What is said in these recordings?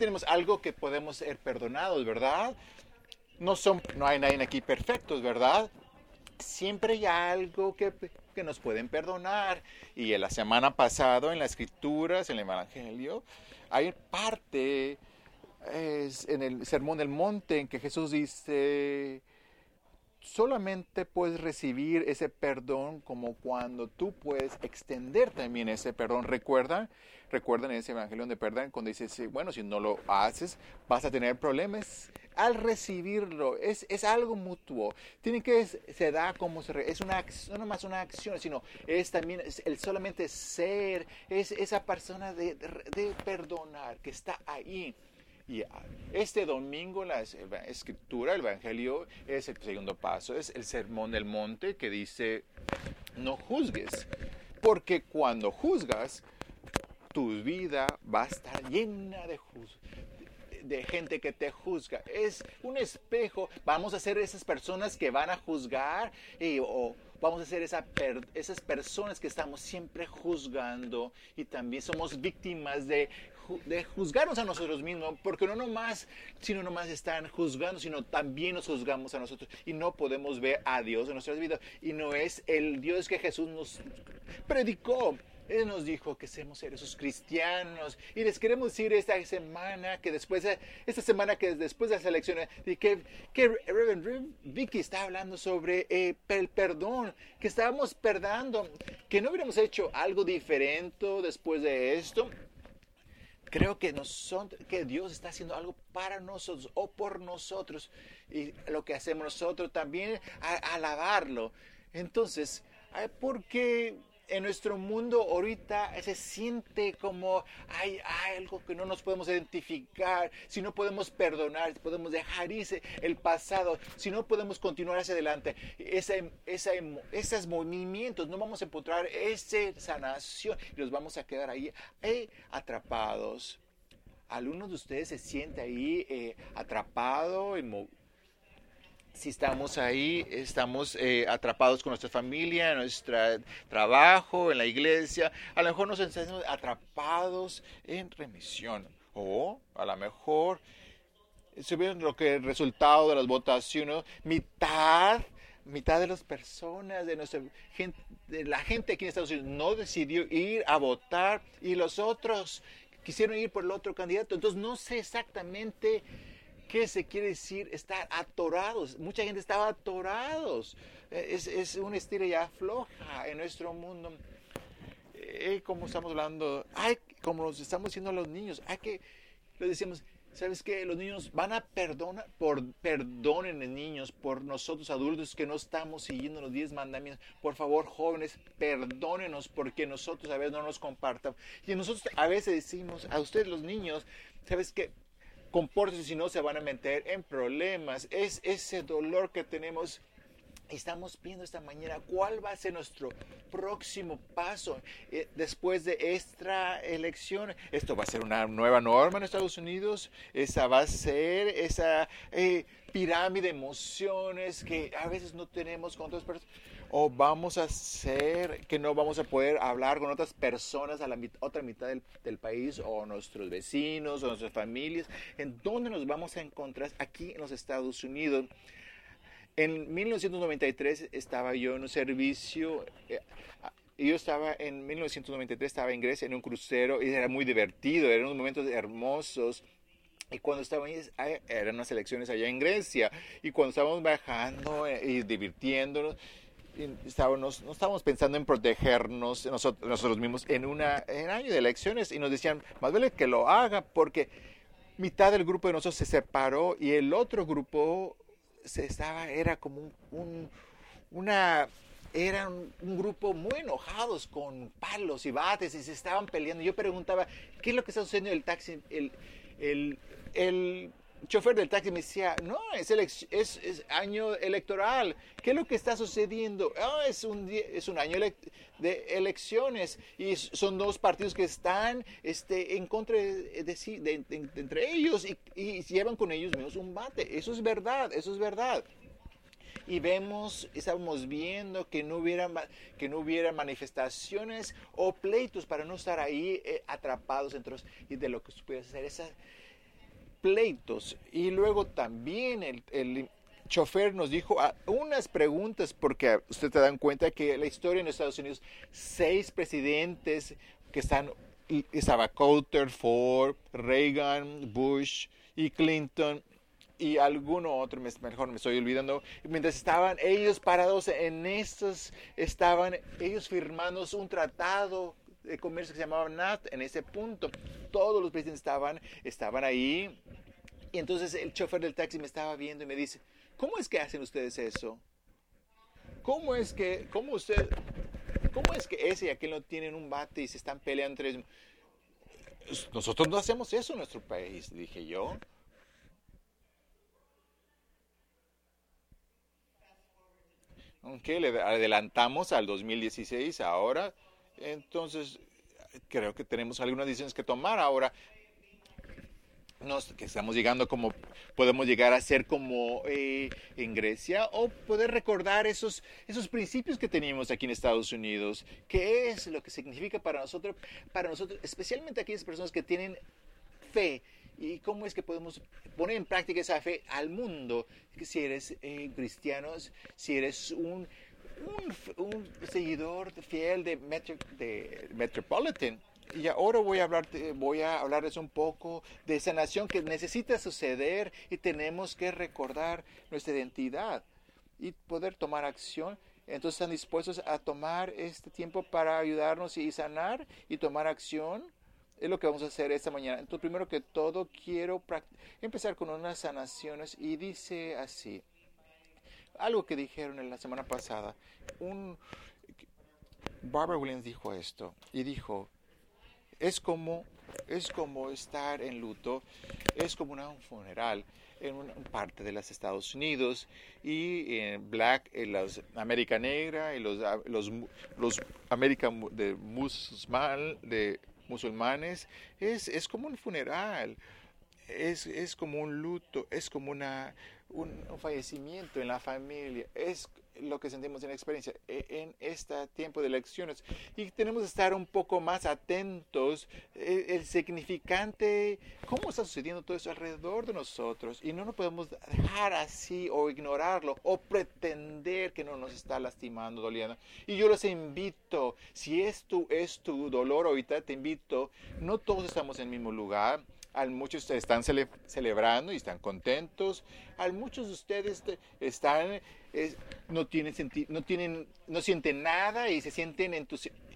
tenemos algo que podemos ser perdonados, ¿verdad? No, son, no hay nadie aquí perfectos, ¿verdad? Siempre hay algo que, que nos pueden perdonar. Y en la semana pasada, en las escrituras, en el Evangelio, hay parte es en el Sermón del Monte en que Jesús dice, solamente puedes recibir ese perdón como cuando tú puedes extender también ese perdón. Recuerda, recuerdan ese evangelio donde perdón cuando dice, bueno, si no lo haces, vas a tener problemas. Al recibirlo, es, es algo mutuo. Tiene que, se da como se, es una no más una acción, sino es también el solamente ser, es esa persona de, de perdonar que está ahí. Y este domingo la escritura, el Evangelio, es el segundo paso, es el sermón del monte que dice, no juzgues, porque cuando juzgas, tu vida va a estar llena de gente que te juzga. Es un espejo. Vamos a ser esas personas que van a juzgar y, o vamos a ser esa esas personas que estamos siempre juzgando y también somos víctimas de de juzgarnos a nosotros mismos, porque no nomás, sino nomás están juzgando, sino también nos juzgamos a nosotros y no podemos ver a Dios en nuestras vidas. Y no es el Dios que Jesús nos predicó. Él nos dijo que seamos esos cristianos y les queremos decir esta semana que después de, esta semana que después de las elecciones que, que Reverend Vicky está hablando sobre eh, el perdón que estábamos perdando que no hubiéramos hecho algo diferente después de esto creo que, que Dios está haciendo algo para nosotros o por nosotros. Y lo que hacemos nosotros también, alabarlo. Entonces, ¿por qué en nuestro mundo ahorita se siente como hay, algo que no nos podemos identificar, si no podemos perdonar, si podemos dejar irse el pasado, si no podemos continuar hacia adelante, ese, esos movimientos, no vamos a encontrar esa sanación y nos vamos a quedar ahí eh, atrapados. Algunos de ustedes se sienten ahí eh, atrapado, si estamos ahí, estamos eh, atrapados con nuestra familia, en nuestro trabajo, en la iglesia, a lo mejor nos sentimos atrapados en remisión. O a lo mejor, si ven lo que el resultado de las votaciones, mitad, mitad de las personas, de nuestra gente, la gente aquí en Estados Unidos no decidió ir a votar y los otros quisieron ir por el otro candidato. Entonces no sé exactamente ¿Qué se quiere decir estar atorados? Mucha gente estaba atorados. Es, es una estira ya floja en nuestro mundo. Eh, como estamos hablando, ay, como nos estamos diciendo a los niños, hay que, les decimos, ¿sabes qué? Los niños van a perdonar, por, perdonen niños por nosotros adultos que no estamos siguiendo los diez mandamientos. Por favor, jóvenes, perdónenos porque nosotros a veces no nos compartamos. Y nosotros a veces decimos a ustedes los niños, ¿sabes qué? Compórtense si no se van a meter en problemas. Es ese dolor que tenemos. Estamos viendo esta mañana cuál va a ser nuestro próximo paso eh, después de esta elección. Esto va a ser una nueva norma en Estados Unidos. Esa va a ser esa eh, pirámide de emociones que a veces no tenemos con otras personas o vamos a hacer que no vamos a poder hablar con otras personas a la otra mitad del, país o nuestros vecinos o nuestras familias. ¿En dónde nos vamos a encontrar? Aquí en los Estados Unidos. En 1993 estaba yo en un servicio, eh, yo estaba en 1993, estaba en Grecia en un crucero y era muy divertido, eran unos momentos hermosos. Y cuando ahí, eran unas elecciones allá en Grecia, y cuando estábamos bajando eh, y divirtiéndonos, estábamos, no estábamos pensando en protegernos nosotros, nosotros mismos en, una, en año de elecciones y nos decían, más vale que lo haga porque mitad del grupo de nosotros se separó y el otro grupo se estaba, era como un, una, eran un grupo muy enojados con palos y bates y se estaban peleando. Yo preguntaba, ¿qué es lo que está sucediendo en el taxi? El, el, el chofer del taxi me decía, no, es, es, año electoral. ¿Qué es lo que está sucediendo? Ah, es, un, es un año de elecciones y son dos partidos que están este, en contra de, entre ellos y, y, llevan con ellos mismos un bate. Eso es verdad, eso es verdad. Y vemos, estamos viendo que no hubiera, que no hubiera manifestaciones o pleitos para no estar ahí eh, atrapados entre y de lo que puedes hacer. Esa, pleitos. Y luego también el, el chofer nos dijo unas preguntas, porque usted te dan cuenta que la historia en Estados Unidos, seis presidentes que están, estaba Coulter, Ford, Reagan, Bush y Clinton, y alguno otro, mejor me estoy olvidando, mientras estaban ellos parados en estos, estaban ellos firmando un tratado de comercio que se llamaba NAT en ese punto. Todos los presidentes estaban, estaban ahí. Y entonces el chofer del taxi me estaba viendo y me dice, ¿cómo es que hacen ustedes eso? ¿Cómo es que, cómo usted, cómo es que ese y aquel no tienen un bate y se están peleando entre ellos? Nosotros no hacemos eso en nuestro país, dije yo. aunque le adelantamos al 2016 ahora, entonces creo que tenemos algunas decisiones que tomar ahora. Nos, que estamos llegando como podemos llegar a ser como eh, en Grecia o poder recordar esos, esos principios que teníamos aquí en Estados Unidos. ¿Qué es lo que significa para nosotros, para nosotros, especialmente aquellas personas que tienen fe y cómo es que podemos poner en práctica esa fe al mundo. Si eres eh, cristiano, si eres un, un, seguidor fiel de, de Metropolitan. Y ahora voy a, voy a hablarles un poco de esa nación que necesita suceder y tenemos que recordar nuestra identidad y poder tomar acción. Entonces están dispuestos a tomar este tiempo para ayudarnos y sanar y tomar acción es lo que vamos a hacer esta mañana. Entonces, primero que todo, quiero empezar con unas sanaciones y dice así. Algo que dijeron en la semana pasada. Barbara Williams dijo esto y dijo, es como, es como estar en luto, es como un funeral en parte de los Estados Unidos y en Black, en los América Negra y los, los, los América de musulmán, de musulmanes, es, es como un funeral, es, es, como un luto, es como una, un, fallecimiento en la familia, es lo que sentimos en la experiencia e, en este tiempo de elecciones. Y tenemos que estar un poco más atentos, el, el significante, cómo está sucediendo todo eso alrededor de nosotros. Y no nos podemos dejar así o ignorarlo o pretender que no nos está lastimando, doliendo. Y yo los invito, si esto es tu dolor ahorita, te invito, no todos estamos en el mismo lugar al muchos están celebrando y están contentos. Al muchos de ustedes están, no tienen no tienen, no sienten nada y se sienten entusiasmados.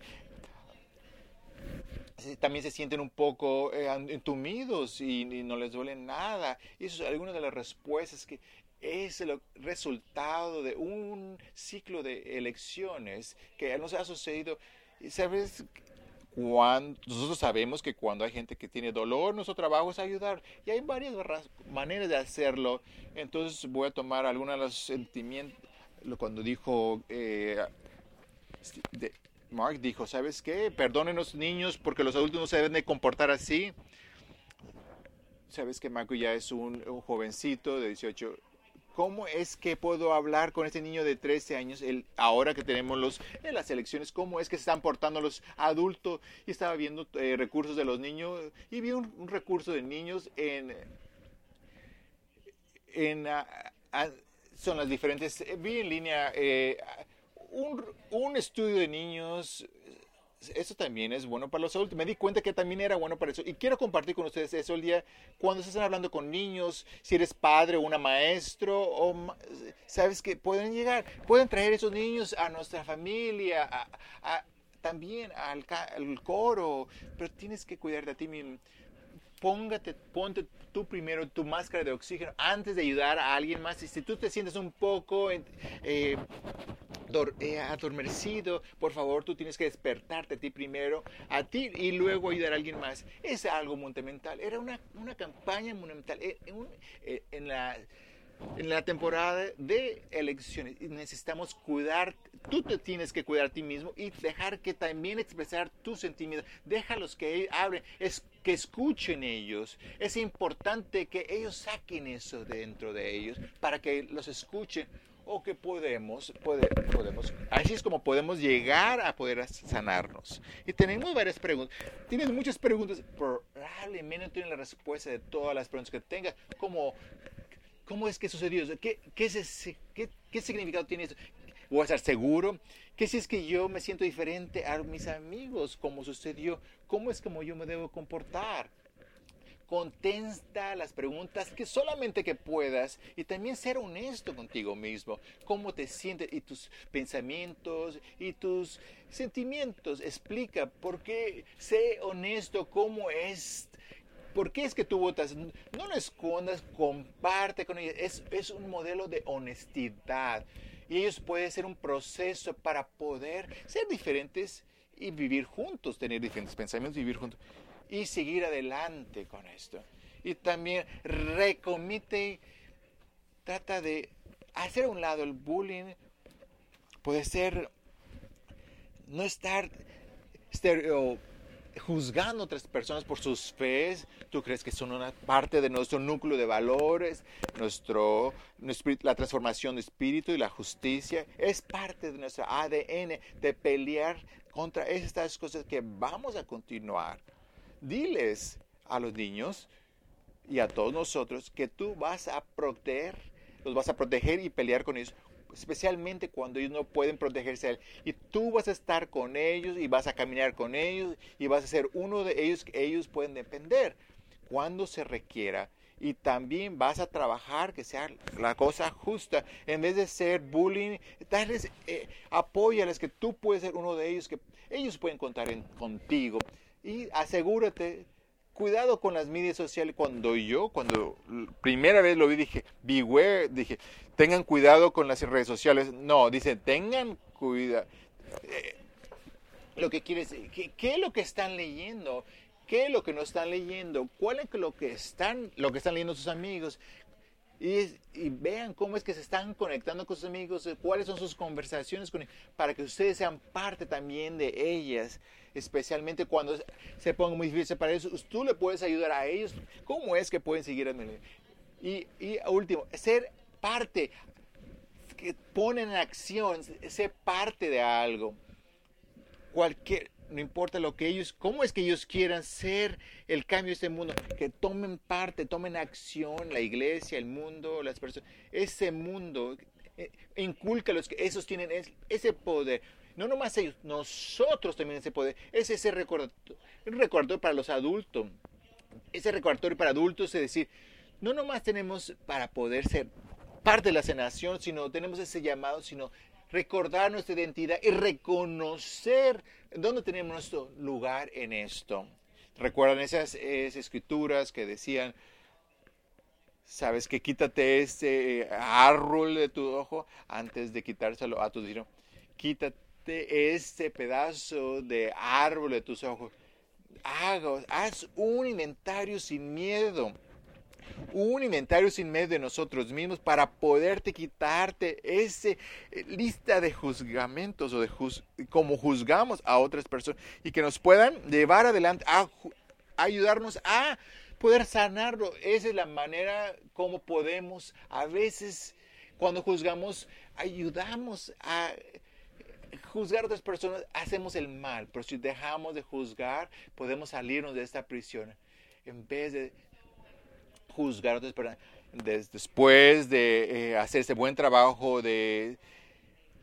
También se sienten un poco eh, entumidos y, no les duele nada. Y eso es alguna de las respuestas que es el resultado de un ciclo de elecciones que nos ha sucedido. ¿Sabes? Nosotros sabemos que cuando hay gente que tiene dolor, nuestro trabajo es ayudar. Y hay varias maneras de hacerlo. Entonces voy a tomar algunos de los sentimientos. Cuando dijo, eh, Mark dijo, ¿sabes qué? Perdonen los niños porque los adultos no se deben de comportar así. Sabes que Marco ya es un, un jovencito de 18 ¿Cómo es que puedo hablar con este niño de 13 años, el, ahora que tenemos los, en las elecciones, cómo es que se están portando los adultos? Y estaba viendo eh, recursos de los niños y vi un, recurso de niños en... en son las diferentes... Vi en línea eh, un, un estudio de niños eso también es bueno para los adultos. Me di cuenta que también era bueno para eso. Y quiero compartir con ustedes eso el día cuando se están hablando con niños, si eres padre o una maestro, o sabes que pueden llegar, pueden traer esos niños a nuestra familia, también al, coro, pero tienes que cuidar de ti mismo. Póngate, ponte tú primero tu máscara de oxígeno antes de ayudar a alguien más. Y si tú te sientes un poco eh, adormecido, por favor, tú tienes que despertarte a ti primero, a ti y luego ayudar a alguien más. Es algo monumental. Era una, una campaña monumental. Eh, en, en la en la temporada de elecciones necesitamos cuidar, tú te tienes que cuidar a ti mismo y dejar que también expresar tus sentimientos. Déjalos que hablen, es, que escuchen ellos. Es importante que ellos saquen eso dentro de ellos para que los escuchen o que podemos, podemos, así es como podemos llegar a poder sanarnos. Y tenemos varias preguntas. Tienes muchas preguntas, probablemente no tiene la respuesta de todas las preguntas que tenga. ¿Cómo, cómo es que sucedió eso? ¿Qué, qué, es qué, qué significado tiene eso? ¿Voy a estar seguro? ¿Qué si es que yo me siento diferente a mis amigos? ¿Cómo sucedió? ¿Cómo es como yo me debo comportar? Contesta las preguntas que solamente que puedas y también ser honesto contigo mismo. ¿Cómo te sientes y tus pensamientos y tus sentimientos? Explica por qué. Sé honesto cómo es. ¿Por qué es que tú votas? No lo escondas, comparte con ellos. Es, es un modelo de honestidad. Y ellos pueden ser un proceso para poder ser diferentes y vivir juntos, tener diferentes pensamientos, vivir juntos y seguir adelante con esto. Y también recomite, trata de hacer a un lado el bullying, puede ser no estar juzgando a otras personas por sus fees. Tú crees que son una parte de nuestro núcleo de valores, nuestro, la transformación de espíritu y la justicia. Es parte de nuestro ADN de pelear contra estas cosas que vamos a continuar diles a los niños y a todos nosotros que tú vas a proteger, los vas a proteger y pelear con ellos, especialmente cuando ellos no pueden protegerse a él. Y tú vas a estar con ellos y vas a caminar con ellos y vas a ser uno de ellos que ellos pueden depender cuando se requiera. Y también vas a trabajar que sea la cosa justa. En vez de ser bullying, darles, eh, apóyales que tú puedes ser uno de ellos, que ellos pueden contar contigo y asegúrate, cuidado con las medias sociales. Cuando yo, cuando primera vez lo vi, dije, beware, dije, tengan cuidado con las redes sociales. No, dice, tengan cuidado. Eh, lo que quiere decir, ¿qué, es lo que están leyendo? ¿Qué es lo que no están leyendo? ¿Cuál es lo que están, lo que están leyendo sus amigos? Y, y, vean cómo es que se están conectando con sus amigos, cuáles son sus conversaciones con ellos, para que ustedes sean parte también de ellas especialmente cuando se ponga muy difícil para ellos, tú le puedes ayudar a ellos. ¿Cómo es que pueden seguir Y, y último, ser parte, que ponen en acción, ser parte de algo. Cualquier, no importa lo que ellos, cómo es que ellos quieran ser el cambio de este mundo, que tomen parte, tomen acción, la iglesia, el mundo, las personas, ese mundo, eh, inculca los que esos tienen ese poder. No nomás ellos, nosotros también ese poder. Es ese recordatorio, para los adultos. Ese recordatorio para adultos es decir, no nomás tenemos para poder ser parte de la cenación, sino tenemos ese llamado, sino recordar nuestra identidad y reconocer dónde tenemos nuestro lugar en esto. ¿Recuerdan esas, escrituras que decían, sabes que quítate este árbol de tu ojo antes de quitárselo a tu dinero? Quítate este pedazo de árbol de tus ojos. haz un inventario sin miedo. Un inventario sin miedo de nosotros mismos para poderte quitarte esa eh, lista de juzgamentos o de como juzgamos a otras personas y que nos puedan llevar adelante ayudarnos a poder sanarlo. Esa es la manera como podemos a veces cuando juzgamos ayudamos a juzgar a otras personas hacemos el mal, pero si dejamos de juzgar, podemos salirnos de esta prisión. En vez de juzgar a otras personas, después de eh, hacer ese buen trabajo de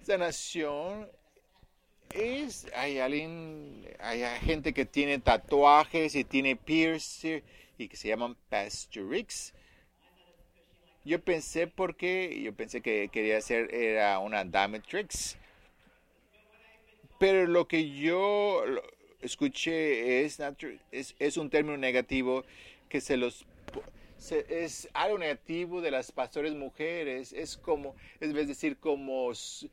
sanación, es, hay alguien, hay gente que tiene tatuajes y tiene piercing y que se llaman pastorix. Yo pensé porque, yo pensé que quería hacer era una dominatrix pero lo que yo escuché es, es, es un término negativo que se los es algo negativo de las pastores mujeres. Es como, es decir, como, es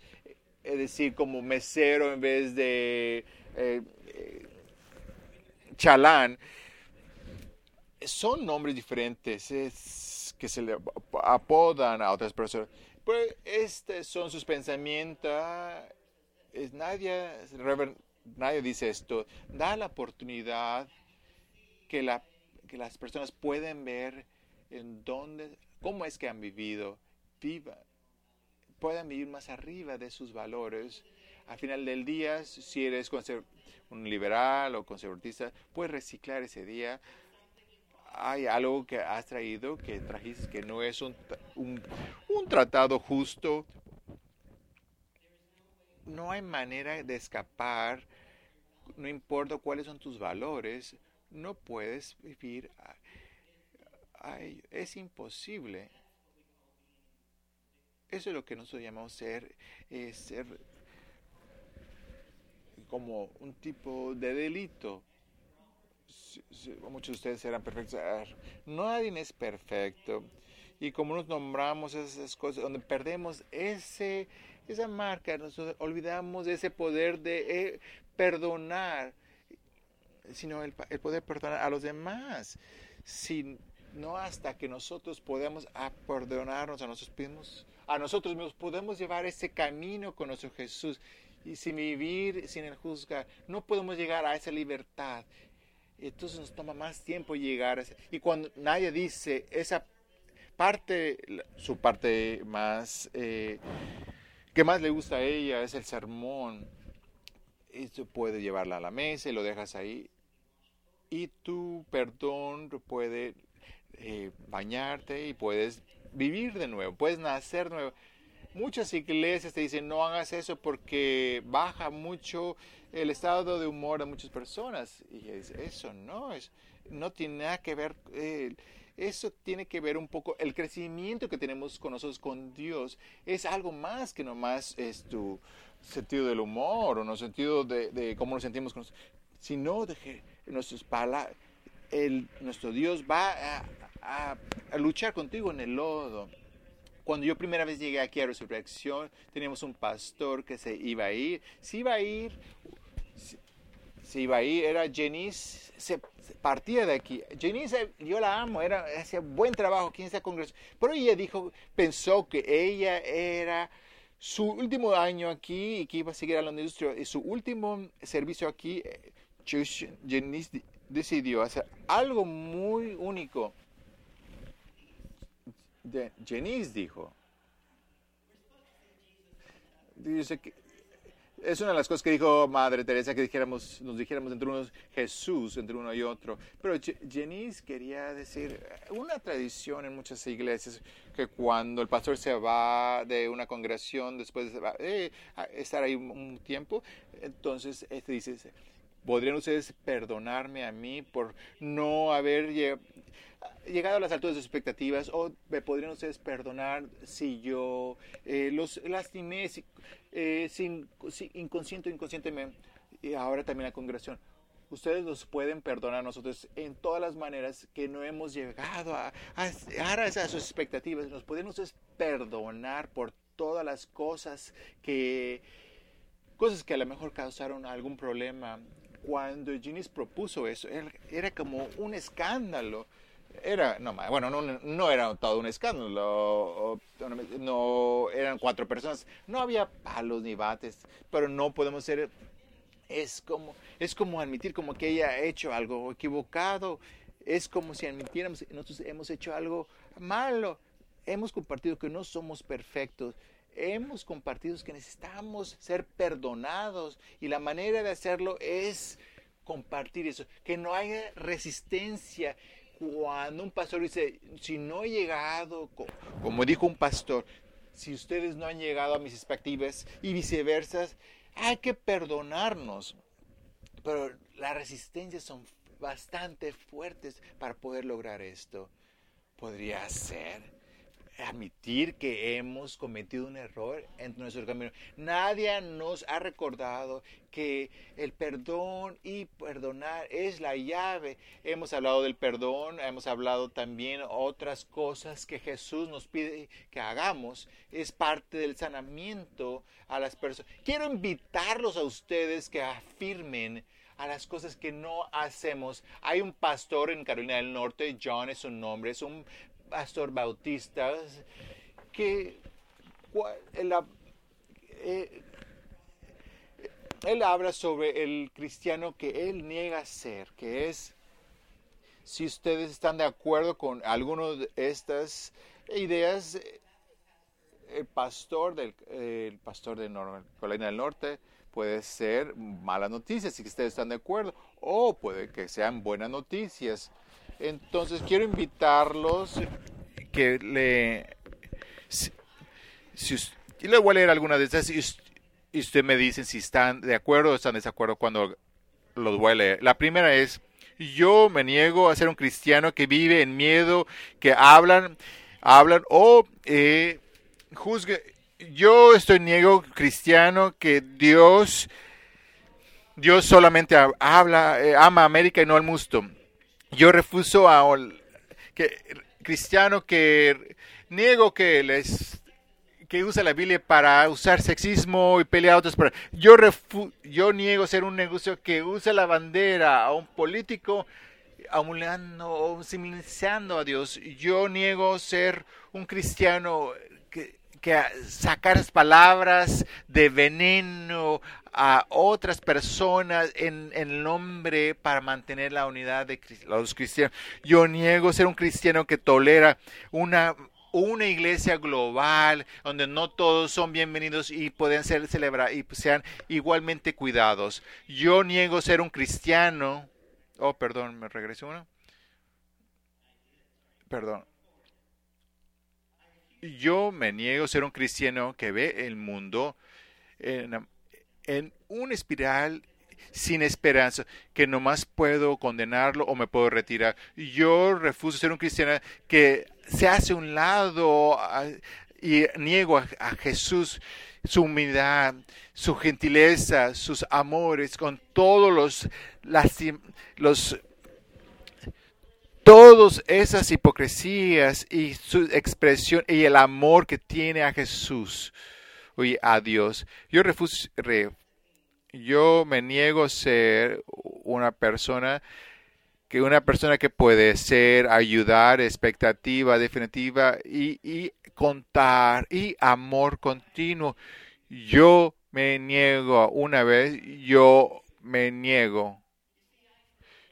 decir, como mesero en vez de eh, eh, chalán. Son nombres diferentes es que se le apodan a otras personas. Pero estos son sus pensamientos es nadie, nadie dice esto, da la oportunidad que, la, que las personas pueden ver en dónde, cómo es que han vivido, viva, puedan vivir más arriba de sus valores. Al final del día, si eres un liberal o conservatista, puedes reciclar ese día, hay algo que has traído, que trajiste, que no es un, un, un tratado justo. No hay manera de escapar, no importa cuáles son tus valores, no puedes vivir. Ay, es imposible. Eso es lo que nosotros llamamos ser, eh, ser como un tipo de delito. Muchos de ustedes serán perfectos. Nadie es perfecto. Y como nos nombramos esas cosas, donde perdemos ese, esa marca, nos olvidamos ese poder de eh, perdonar, sino el, el, poder perdonar a los demás. Si no hasta que nosotros podamos perdonarnos a nosotros mismos, a nosotros mismos podemos llevar ese camino con nuestro Jesús y sin vivir sin el juzgar, no podemos llegar a esa libertad. Entonces nos toma más tiempo llegar a ese, y cuando nadie dice esa parte, su parte más eh, que más le gusta a ella es el sermón. Esto puede llevarla a la mesa y lo dejas ahí. Y tu perdón puede eh, bañarte y puedes vivir de nuevo, puedes nacer de nuevo. Muchas iglesias te dicen no hagas eso porque baja mucho el estado de humor de muchas personas. Y eso no es, no tiene nada que ver. Eh, eso tiene que ver un poco, el crecimiento que tenemos con nosotros, con Dios, es algo más que nomás es tu sentido del humor o no sentido de, cómo nos sentimos con nosotros, sino de que nuestros palabras, nuestro Dios va a, a, luchar contigo en el lodo. Cuando yo primera vez llegué aquí a Resurrección, teníamos un pastor que se iba a ir. Se iba a ir, se, iba a ir, era Jenice, se, partía de aquí. Jenice, yo la amo, era, hacía buen trabajo aquí en esta congregación. Pero ella dijo, pensó que ella era su último año aquí y que iba a seguir a la industria. Y su último servicio aquí, eh, Jenice decidió hacer algo muy único Jenice dijo. Dice que es una de las cosas que dijo Madre Teresa que dijéramos, nos dijéramos entre unos Jesús, entre uno y otro. Pero Jenice quería decir una tradición en muchas iglesias que cuando el pastor se va de una congregación después de eh, estar ahí un tiempo, entonces este dice, ¿podrían ustedes perdonarme a mí por no haber llegado a las alturas de sus expectativas o me podrían ustedes perdonar si yo eh, los lastimé eh, sin, inconsciente o inconscientemente y ahora también la congregación ustedes nos pueden perdonar a nosotros en todas las maneras que no hemos llegado a, a, a, sus expectativas. Nos pueden ustedes perdonar por todas las cosas que cosas que a lo mejor causaron algún problema. Cuando Ginis propuso eso era como un escándalo era, no, bueno, no, era todo un escándalo, no, eran cuatro personas, no había palos ni bates, pero no podemos ser, es como, es como admitir como que ella ha hecho algo equivocado, es como si admitiéramos que nosotros hemos hecho algo malo, hemos compartido que no somos perfectos, hemos compartido que necesitamos ser perdonados y la manera de hacerlo es compartir eso, que no haya resistencia, cuando un pastor dice, si no he llegado, como dijo un pastor, si ustedes no han llegado a mis expectativas y viceversa, hay que perdonarnos. Pero las resistencias son bastante fuertes para poder lograr esto. Podría ser admitir que hemos cometido un error en nuestro camino. Nadie nos ha recordado que el perdón y perdonar es la llave. Hemos hablado del perdón, hemos hablado también otras cosas que Jesús nos pide que hagamos. Es parte del sanamiento a las personas. Quiero invitarlos a ustedes que afirmen a las cosas que no hacemos. Hay un pastor en Carolina del Norte, John es su nombre, es un pastor bautista que eh, él, habla sobre el cristiano que él niega ser, que es, si ustedes están de acuerdo con alguna de estas ideas, el pastor del el pastor de Carolina del Norte puede ser malas noticias, si ustedes están de acuerdo, o puede que sean buenas noticias Entonces quiero invitarlos que le... Si, y voy a leer algunas de estas y, y usted me dicen si están de acuerdo o están de desacuerdo cuando los voy a leer. La primera es, yo me niego a ser un cristiano que vive en miedo, que hablan, hablan o eh, juzgue. Yo estoy niego cristiano que Dios, Dios solamente ha- habla, eh, ama a América y no al mundo. Yo refuso a que cristiano que niego que les que usa la Biblia para usar sexismo y pelear a otros. Pero yo, refu- yo niego ser un negocio que usa la bandera a un político amulando o simbolizando a Dios. Yo niego ser un cristiano que, sacar palabras de veneno a otras personas en, el nombre para mantener la unidad de los cristianos. Yo niego ser un cristiano que tolera una una iglesia global donde no todos son bienvenidos y pueden ser celebrados y sean igualmente cuidados. Yo niego ser un cristiano. Oh, perdón, me regresé uno. Perdón. Yo me niego a ser un cristiano que ve el mundo en, en una espiral sin esperanza, que nomás puedo condenarlo o me puedo retirar. Yo refuso ser un cristiano que se hace un lado a, y niego a, a, Jesús su humildad, su gentileza, sus amores, con todos los, las, los todas esas hipocresías y su expresión y el amor que tiene a Jesús y a Dios. Yo refuso, re, yo me niego a ser una persona que una persona que puede ser, ayudar, expectativa definitiva y, y contar y amor continuo. Yo me niego una vez, yo me niego.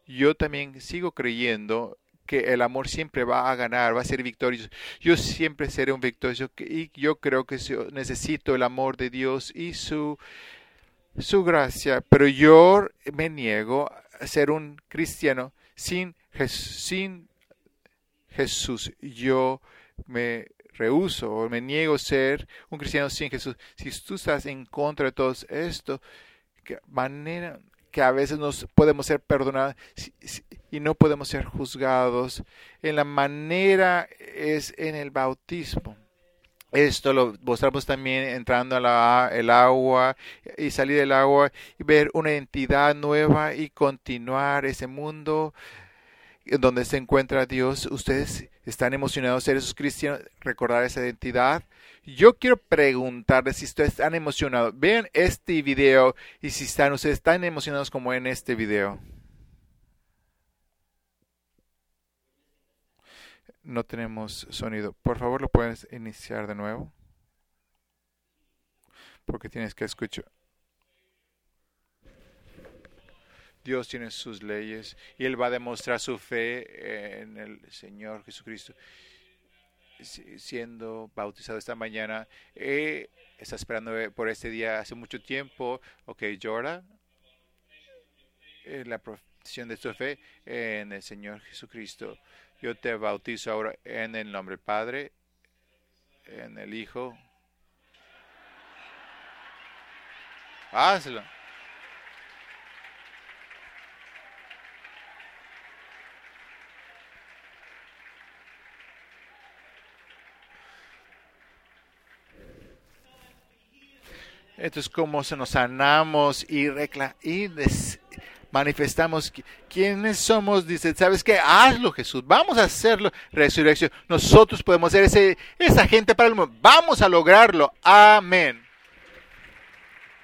Yo también sigo creyendo que el amor siempre va a ganar, va a ser victorioso. Yo siempre seré un victorioso y yo creo que necesito el amor de Dios y su su gracia, pero yo me niego a ser un cristiano sin, sin Jesús. Yo me rehuso o me niego a ser un cristiano sin Jesús. Si tú estás en contra de todo esto, que manera que a veces nos podemos ser perdonados y no podemos ser juzgados, en la manera es en el bautismo. Esto lo mostramos también entrando a el agua y salir del agua y ver una entidad nueva y continuar ese mundo donde se encuentra Dios. Ustedes están emocionados ser esos cristianos, recordar esa identidad. Yo quiero preguntarles si ustedes están emocionados. Vean este video y si están ustedes tan emocionados como en este video. No tenemos sonido. Por favor, lo puedes iniciar de nuevo. Porque tienes que escuchar. Dios tiene sus leyes y Él va a demostrar su fe en el Señor Jesucristo. Siendo bautizado esta mañana, eh, está esperando por este día hace mucho tiempo. Ok, llora. La profesión de su fe en el Señor Jesucristo. Yo te bautizo ahora en el nombre del Padre, en el Hijo. Hazlo. Esto es como se nos sanamos y, y manifestamos quiénes somos. Dice, ¿sabes qué? Hazlo, Jesús. Vamos a hacerlo. Resurrección. Nosotros podemos ser ese, esa gente para el mundo. Vamos a lograrlo. Amén.